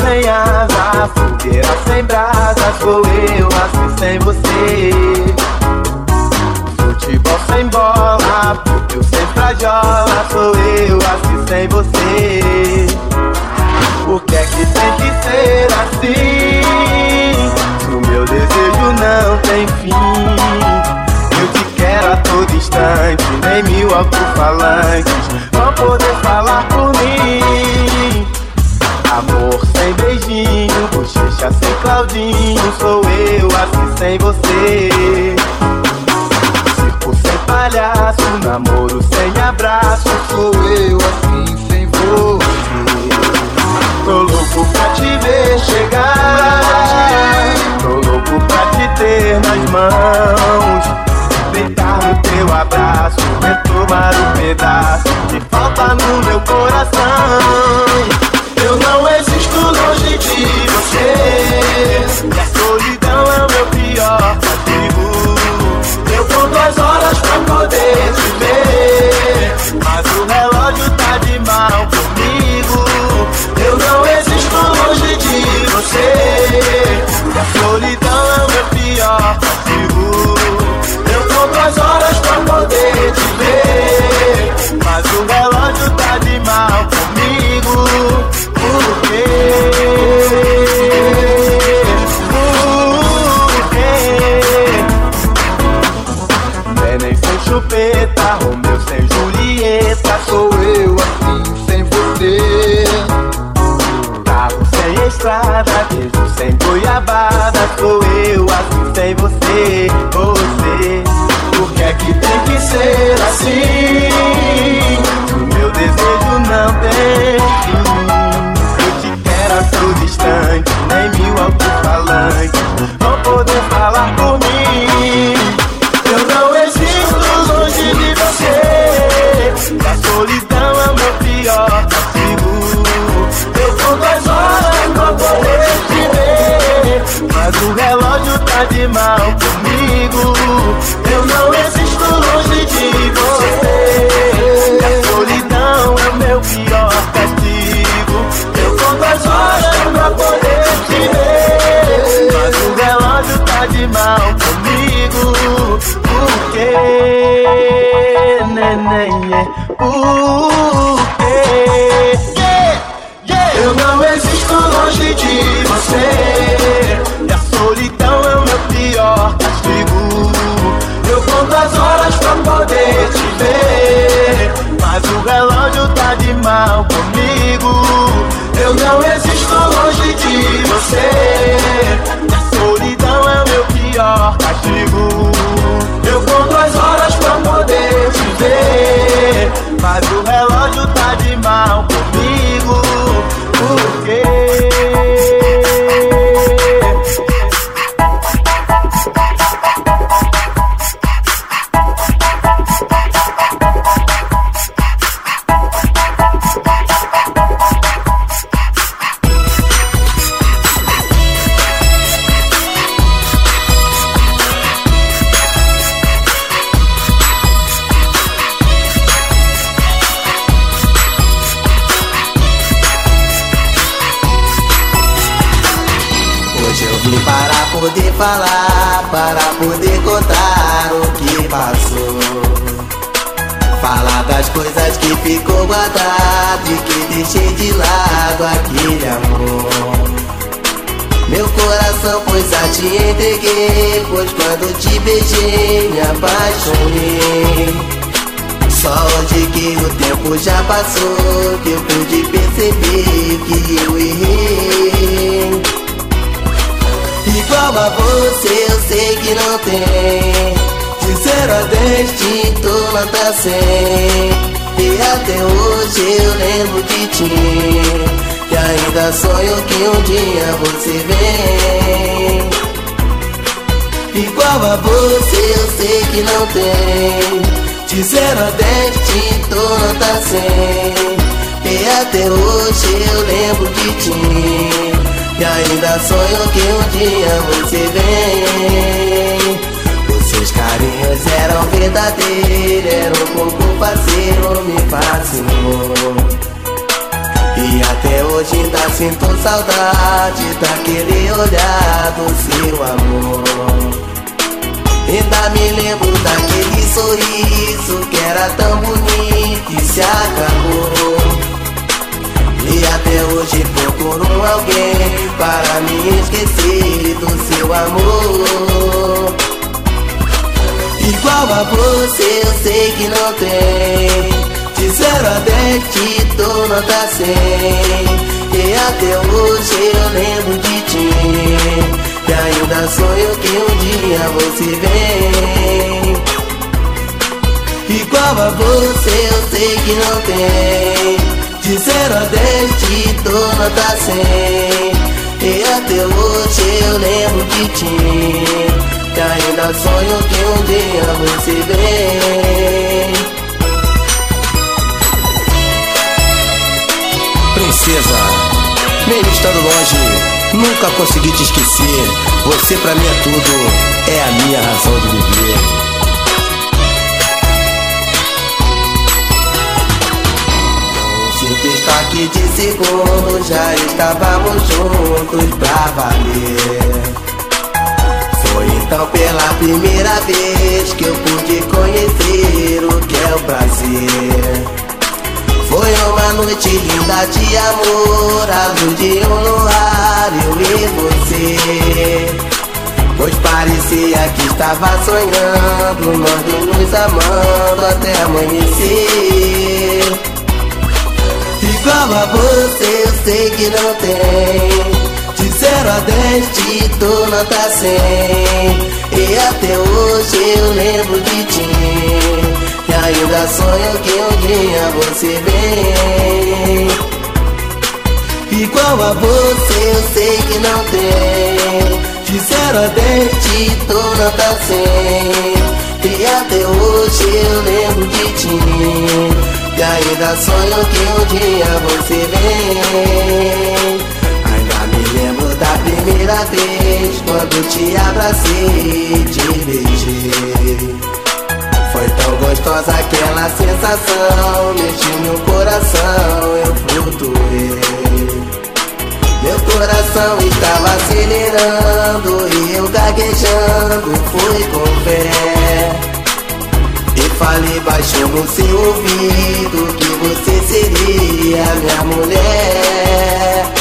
sem asa, fogueira sem brasa, sou eu assim sem você. Futebol sem bola, eu sem frajola, sou eu assim sem você. Por que é que tem que ser assim? O meu desejo não tem fim. Eu te quero a todo instante, nem mil alto-falantes vão poder falar Claudinho, sou eu assim sem você. Circo sem palhaço, namoro sem abraço, sou eu assim sem você. Tô louco pra te ver chegar, tô louco pra te ter nas mãos deitar no teu abraço, retomar um pedaço de falta no meu coração. Eu não existo longe de você, comigo. Eu não existo longe de você. A solidão é o meu pior castigo. Eu conto as horas pra poder te ver. Mas o Igual a você eu sei que não tem. De zero a dez tinto nota cem. E até hoje eu lembro de ti. E ainda sonho que um dia você vem. Igual a você eu sei que não tem. De zero a dez tinto nota cem. E até hoje eu lembro de ti e ainda sonho que um dia você vem Os seus carinhos eram verdadeiros Era um pouco parceiro, me fascinou E até hoje ainda sinto saudade daquele olhar do seu amor. Ainda me lembro daquele sorriso que era tão bonito e se acabou. E até hoje procuro alguém para me esquecer do seu amor. Igual a você eu sei que não tem. De zero a dez te dou nota cem. E até hoje eu lembro de ti. E ainda sonho que um dia você vem. Igual a você eu sei que não tem De zero a dez te dou nota cem E até hoje eu lembro de ti E ainda sonho que um dia você vem princesa. Mesmo estando longe, nunca consegui te esquecer. Você pra mim é tudo, é a minha razão de viver. Simples toque de segundo, já estávamos juntos pra valer. Foi então pela primeira vez que eu pude conhecer o que é o prazer. Foi uma noite linda de amor, a luz de um luar, eu e você. Pois parecia que estava sonhando, nós nos amando até amanhecer. Igual a você, eu sei que não tem. De zero a dez te dou nota cem. E até hoje eu lembro de ti. E ainda sonho que um dia você vem. Igual a você eu sei que não tem. De zero a dez te dou nota cem. E até hoje eu lembro de ti E ainda sonho que um dia você vem. Ainda me lembro da primeira vez Quando te abracei e te beijei. Foi tão gostosa aquela sensação Mexeu meu coração, eu flutuei. Meu coração estava acelerando E eu gaguejando fui com fé E falei baixo no seu ouvido Que você seria minha mulher.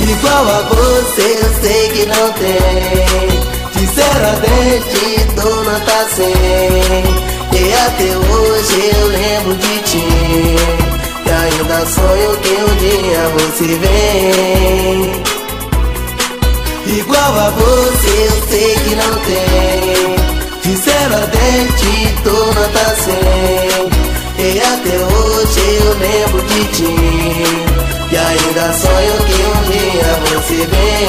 Igual a você eu sei que não tem. Sinceramente tô nota 100 E até hoje eu lembro de ti. E ainda sonho que um dia você vem. Igual a você eu sei que não tem Sinceramente tô nota 100 E até hoje eu lembro de ti. E ainda sonho que um dia você vem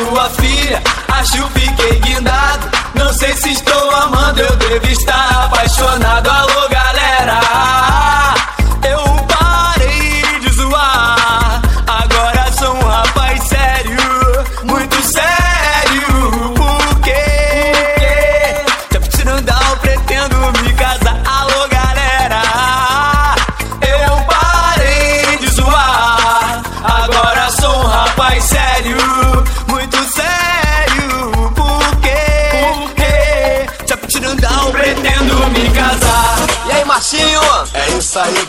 sua filha. Acho fiquei guindado. Não sei se estou amando Eu devo estar apaixonado. Alô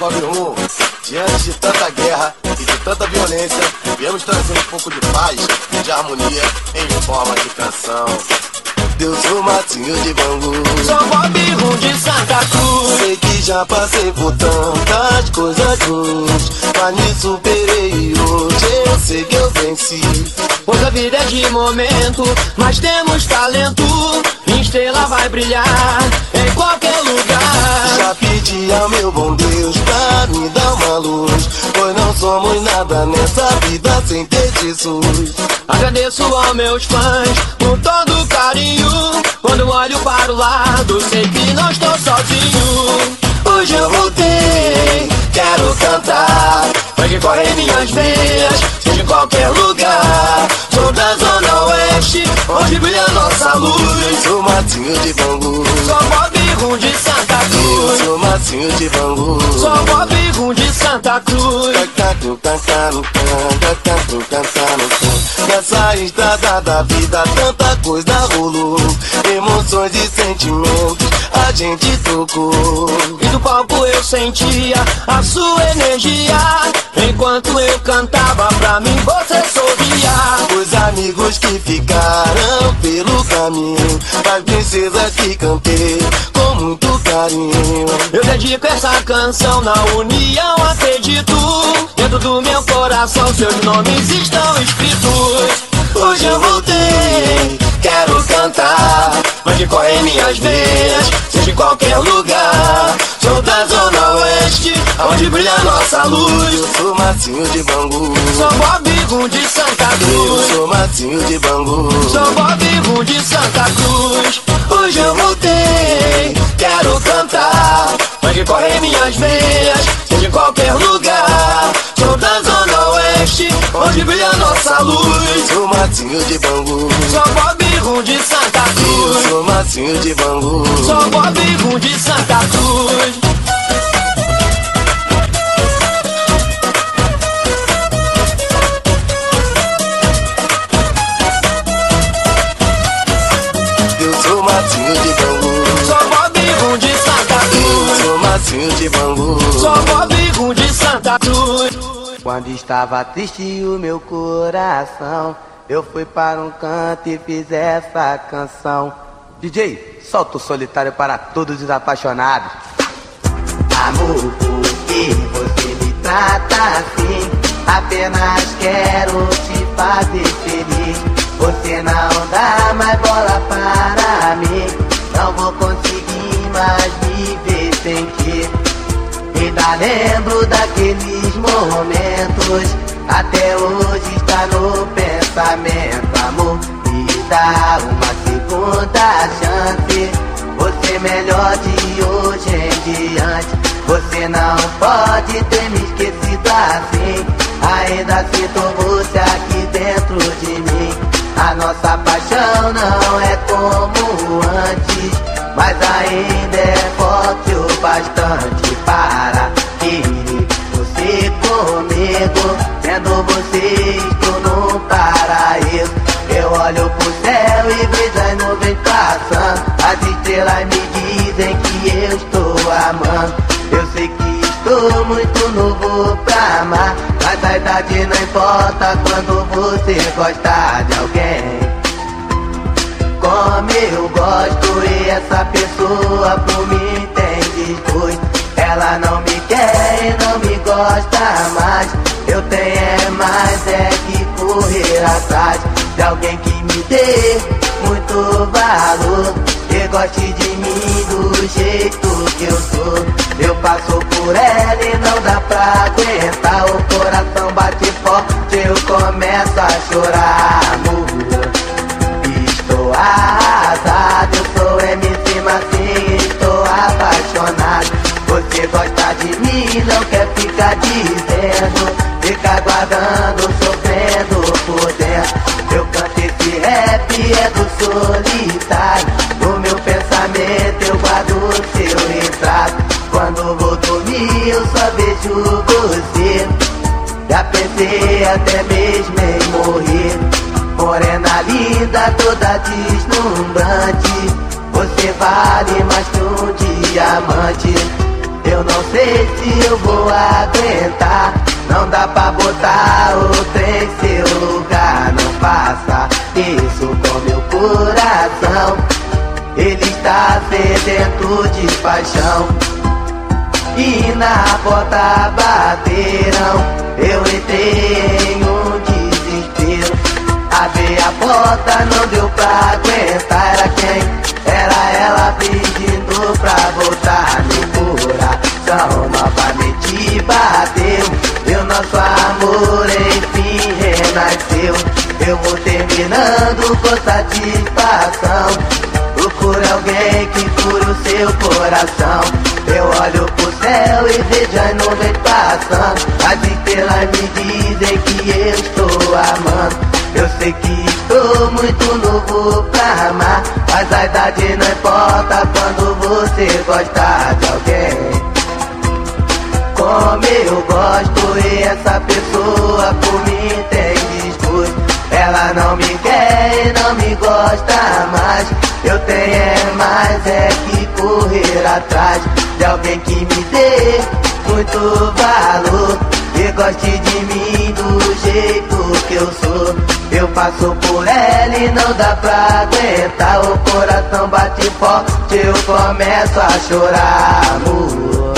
91. Diante de tanta guerra e de tanta violência, viemos trazer um pouco de paz e de harmonia em forma de canção. Deus o matinho de Bangu Sou Bob Rum de Santa Cruz Sei que já passei por tantas coisas ruins Mas me superei e hoje eu sei que eu venci Hoje a vida é de momento Mas temos talento Estrela vai brilhar em qualquer lugar. Já pedi ao meu bom Deus pra me dar uma luz, pois não somos nada nessa vida sem ter Jesus. Agradeço aos meus fãs por todo carinho. Quando olho para o lado, sei que não estou sozinho. Hoje eu voltei, quero cantar, corre em minhas veias, qualquer lugar. Sou da Zona Oeste, onde brilha nossa luz. sou Matinho de Bangu. Sou Bob Rum de Santa Eu Cruz. sou Matinho de Bangu. Sou Bob de Santa Cruz. Cantando, cantando, cantando, cantando. Nessa estrada da vida tanta coisa rolou Emoções e sentimentos a gente tocou E do palco eu sentia a sua energia. Enquanto eu cantava pra mim, você sorria. Os amigos que ficaram pelo caminho As princesas que cantei com muito carinho Eu dedico essa canção na união, acredito. Dentro do meu coração, seus nomes estão escritos. Hoje eu voltei, quero cantar Mas que corre em minhas veias, seja em qualquer lugar. Sou da Zona Oeste, onde brilha nossa luz. Eu sou Matinho de Bangu Sou Bob Rum de Santa Eu Cruz. sou Matinho de Bangu Sou Bob Rum de Santa Cruz. Hoje eu voltei, que corre em minhas veias, seja em qualquer lugar. Sou da Zona Oeste, onde brilha nossa Eu luz. sou Matinho de Bangu Sou Bob Rum de Santa Eu Cruz. sou Matinho de Bangu Sou Bob Rum de Santa Cruz. De Bangu Sou Bob Rum de Santa Cruz. Quando estava triste o meu coração, eu fui para um canto e fiz essa canção. DJ, solta o solitário para todos os apaixonados. Amor, por que você me trata assim? Apenas quero te fazer feliz. Você não dá mais bola para mim. Não vou conseguir mais ti. Lembro daqueles momentos. Até hoje está no pensamento, amor. Me dá uma segunda chance. Você melhor de hoje em diante. Você não pode ter me esquecido assim. Ainda sinto você aqui paixão não é como antes, mas ainda é forte o bastante para estrelas me dizem que eu estou amando. Eu sei que estou muito novo pra amar. Mas a idade não importa quando você gosta de alguém como eu gosto e essa pessoa por mim tem desgosto Ela não me quer e não me gosta mais Eu tenho é mais é que correr atrás De alguém que me dê muito valor E goste de mim do jeito que eu sou Eu passo por ela e não dá pra aguentar O coração bate forte, eu começo a chorar amor Estou arrasado, eu sou MC Massinho, estou apaixonado. Você gosta de mim, não quer ficar dizendo, fica guardando, sofrendo por dentro. Eu canto esse rap, é do solitário. Pensamento eu guardo o seu retrato. Quando vou dormir, eu só vejo você. Já pensei até mesmo em morrer. Morena linda, toda deslumbrante Você vale mais que um diamante Eu não sei se eu vou aguentar Não dá pra botar outra em seu lugar Não faça isso com meu coração Ele está sedento de paixão. E na porta bateram Eu entrei em um desespero. Abri a porta, não deu pra aguentar Era quem? Era ela pedindo pra voltar Meu coração. Novamente bateu o nosso amor enfim renasceu. Eu vou terminando com satisfação Procure alguém que cure o seu coração. Eu olho pro céu e vejo as nuvens passando. As estrelas me dizem que eu estou amando. Eu sei que estou muito novo pra amar Mas a idade não importa quando você gosta de alguém. Como eu gosto e essa pessoa por mim tem desgosto Ela não me quer e não me gosta atrás De alguém que me dê muito valor. E goste de mim do jeito que eu sou. Eu passo por ela e não dá pra aguentar. O coração bate forte, eu começo a chorar Amor,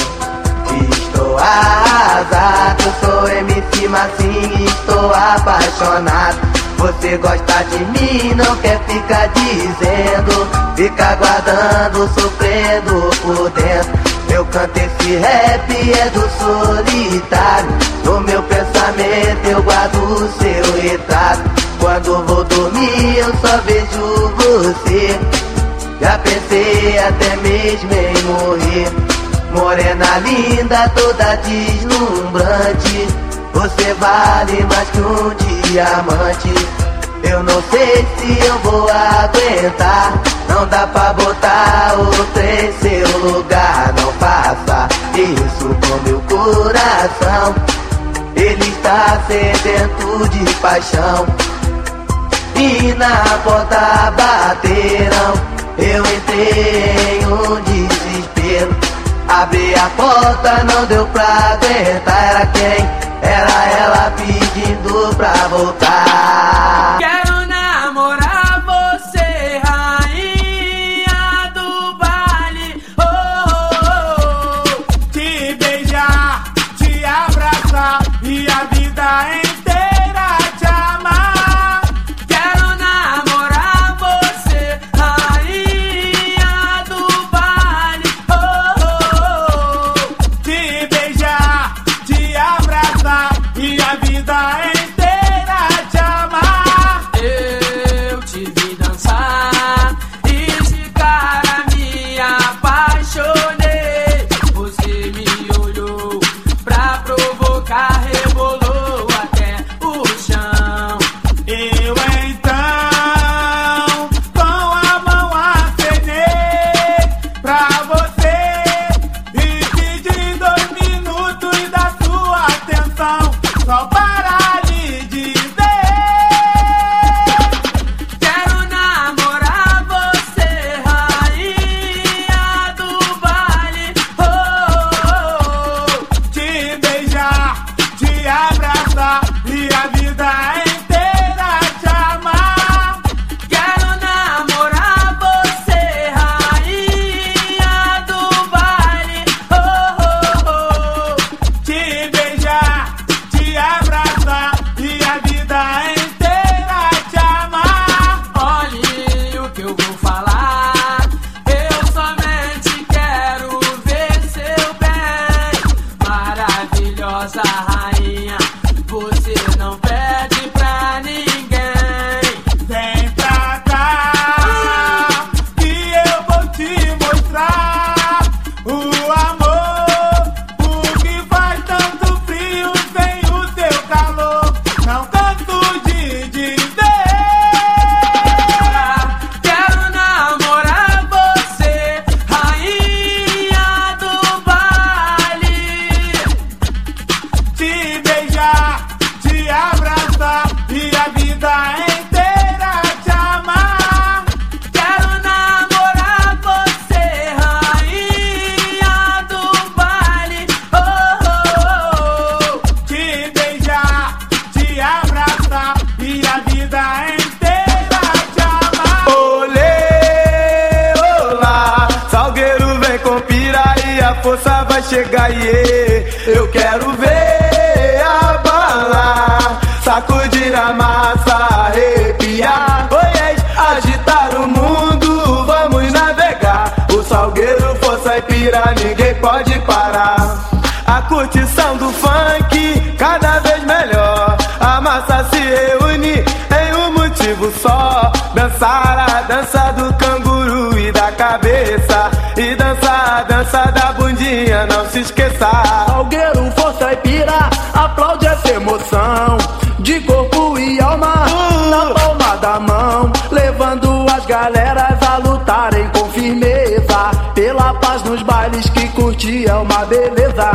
estou arrasado Sou MC Massinho, estou apaixonado você gosta de mim, não quer ficar dizendo. Fica guardando, sofrendo por dentro. Eu canto esse rap, é do solitário. No meu pensamento eu guardo seu retrato. Quando vou dormir eu só vejo você. Já pensei até mesmo em morrer. Morena linda, toda deslumbrante Você vale mais que um diamante. Eu não sei se eu vou aguentar. Não dá pra botar outra em seu lugar. Não faça isso com meu coração. Ele está sedento de paixão. E na porta bateram Eu entrei em um desespero Abri a porta, não deu pra aguentar Era quem? Era ela pedindo pra voltar quero ver bala sacudir a massa, arrepiar, oi, agitar o mundo, vamos navegar. O salgueiro, força e pira, ninguém pode parar. A curtição do funk, cada vez melhor. A massa se reúne em um motivo só: dançar a dança do canguru e da cabeça. E dançar a dança da bundinha, não se esqueça. Emoção. De corpo e alma, na palma da mão. Levando as galeras a lutarem com firmeza. Pela paz nos bailes que curtir é uma beleza.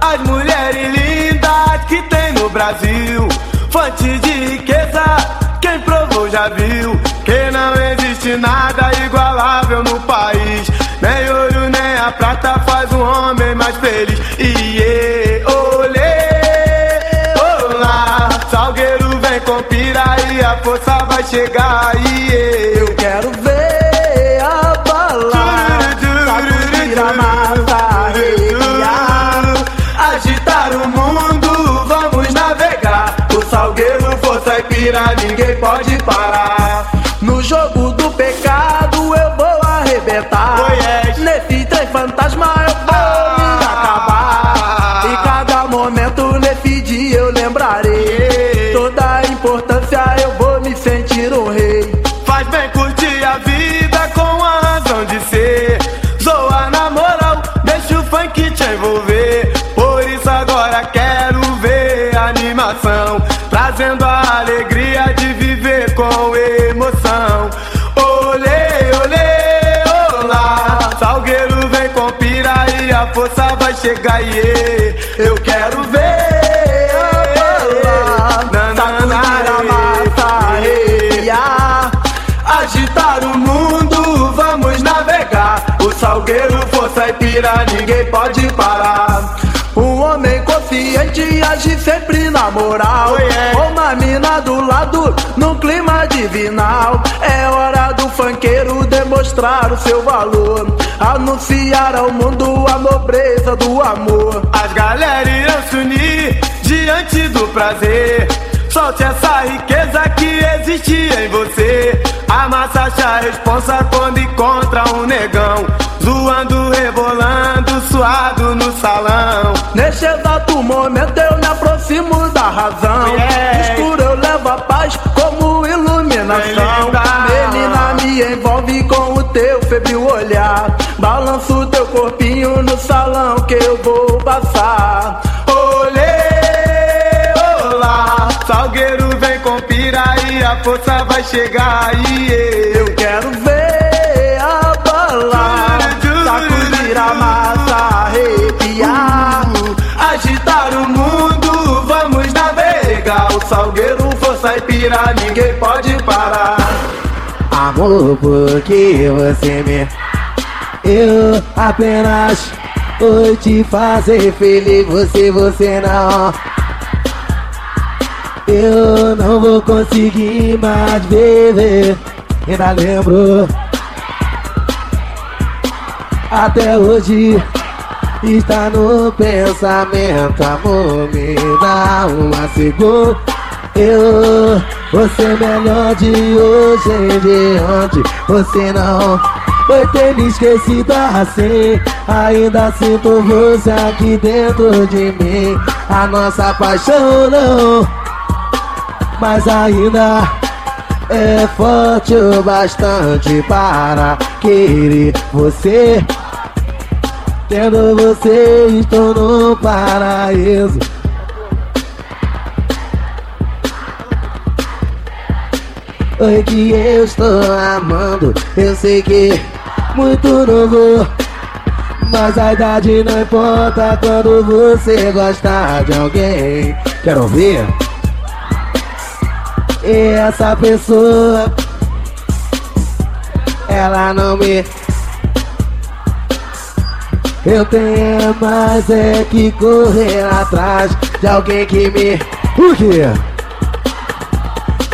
As mulheres lindas que tem no Brasil, fonte de riqueza, e a força vai chegar. E Eu quero ver a bala, sacudir a arrepiar. Agitar o mundo, vamos navegar. O salgueiro, força e pira, ninguém pode parar. No jogo do pecado eu vou arrebentar. Oh, yes. Nesse trem fantasma a força vai chegar. E eu quero ver a bala. Sacudir a massa, arrepiar. Agitar o mundo, vamos navegar. O salgueiro, força e pira, ninguém pode parar. Um homem consciente age sempre na moral. Oh. Uma mina do lado, num clima divinal. É hora do funkeiro demonstrar o seu valor. Anunciar ao mundo a nobreza do amor. As galera irão se unir diante do prazer. Solte essa riqueza que existe em você. A massa acha a responsa quando encontra um negão. Zoando, rebolando, suado no salão. Neste exato momento eu me aproximo da razão. Yeah. Escuro eu levo a paz como iluminação. Menina, me envolve que eu vou passar. Olê, olá, Salgueiro vem com pira e a força vai chegar. E eu Quero ver a bala, sacudir a massa, arrepiar. agitar o mundo, vamos navegar. O Salgueiro, força e pira, ninguém pode parar. Amor, porque você me. Eu apenas vou te fazer feliz. Você, você não. Eu não vou conseguir mais viver. Ainda lembro. Até hoje está no pensamento. Amor, me dá uma segunda. Eu, você melhor de hoje em diante. Você não vai ter me esquecido assim. Ainda sinto você aqui dentro de mim. A nossa paixão não, mas ainda é forte o bastante para querer você. Tendo você, estou no paraíso. Oi que eu estou amando Eu sei que muito novo Mas a idade não importa Quando você gosta de alguém Quero ouvir? E essa pessoa Ela não me Eu tenho mais é que correr atrás De alguém que me O quê?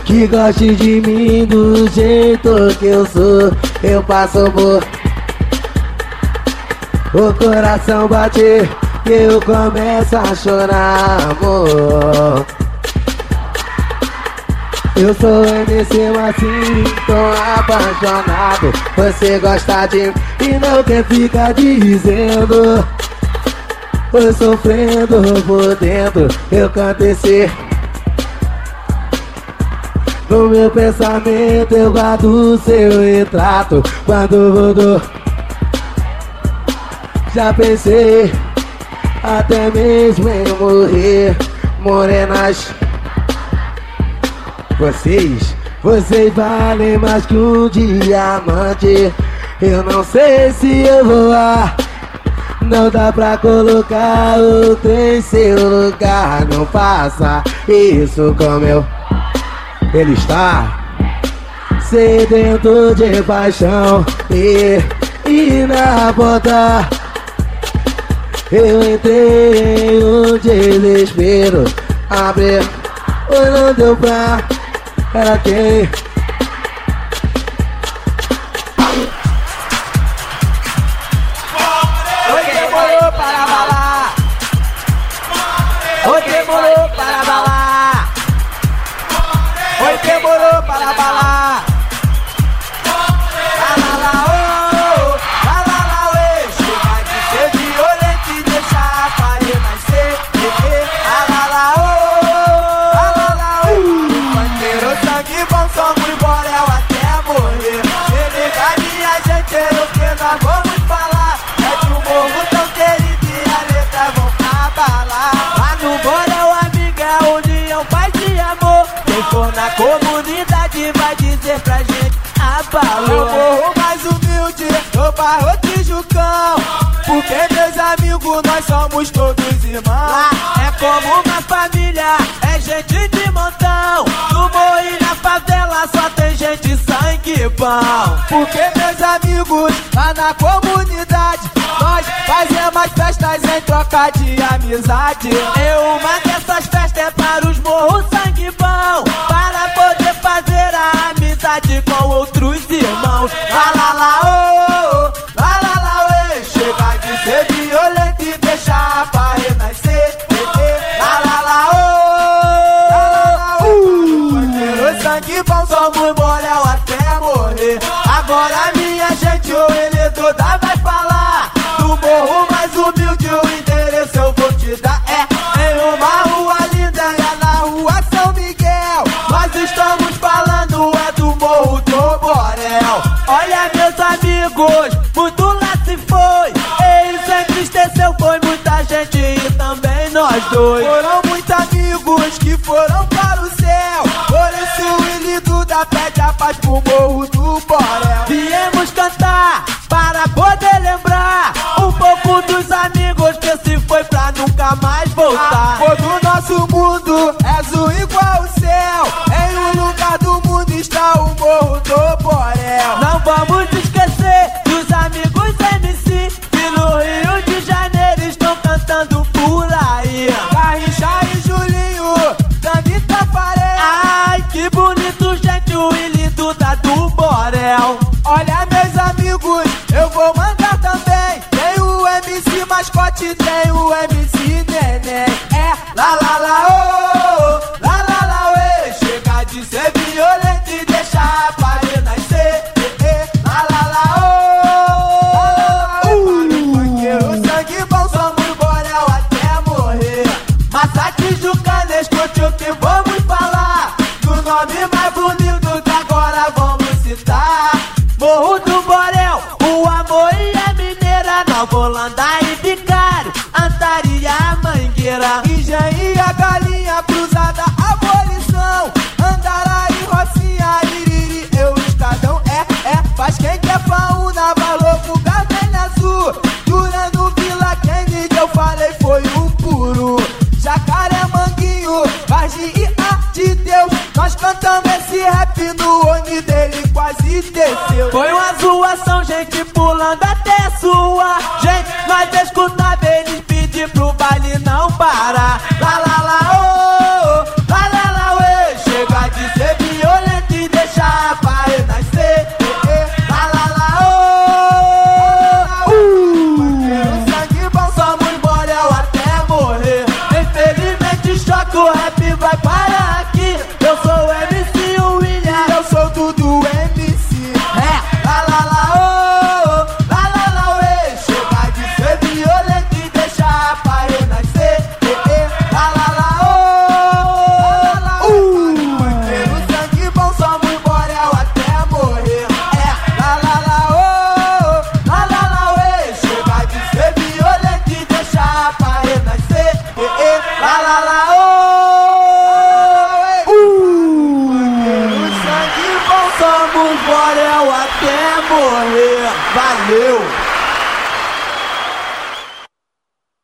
Que goste de mim do jeito que eu sou Eu passo por O coração bate e eu começo a chorar, amor. Eu sou MC assim, tô apaixonado. Você gosta de mim e não quer ficar dizendo. Foi sofrendo por dentro, eu canto. No meu pensamento eu guardo seu retrato. Quando rodou Já pensei Até mesmo em morrer. Morenas Vocês Vocês valem mais que um diamante. Eu não sei se eu vou lá. Não dá pra colocar outro em seu lugar Não faça isso com meu ele está sedento de paixão e, e na porta eu entrei em um desespero. Abre, oi não deu pra Era quem Eu morro mais humilde, no barro de Jucão. Porque meus amigos, nós somos todos irmãos. É como uma família, é gente de montão. No morro e na favela só tem gente sangue bom. Porque meus amigos, lá na comunidade Nós fazemos festas em troca de amizade. E uma dessas festas é para os morros sangue bom outros irmãos. Lá lá lá oh, gente, o Duda do Borel. Olha, meus amigos, eu vou mandar também. Tem o MC Mascote, tem o MC Neném. É lá lá lá, oh, esse rap no oni dele, quase desceu. Foi uma zoação, gente pulando até sua.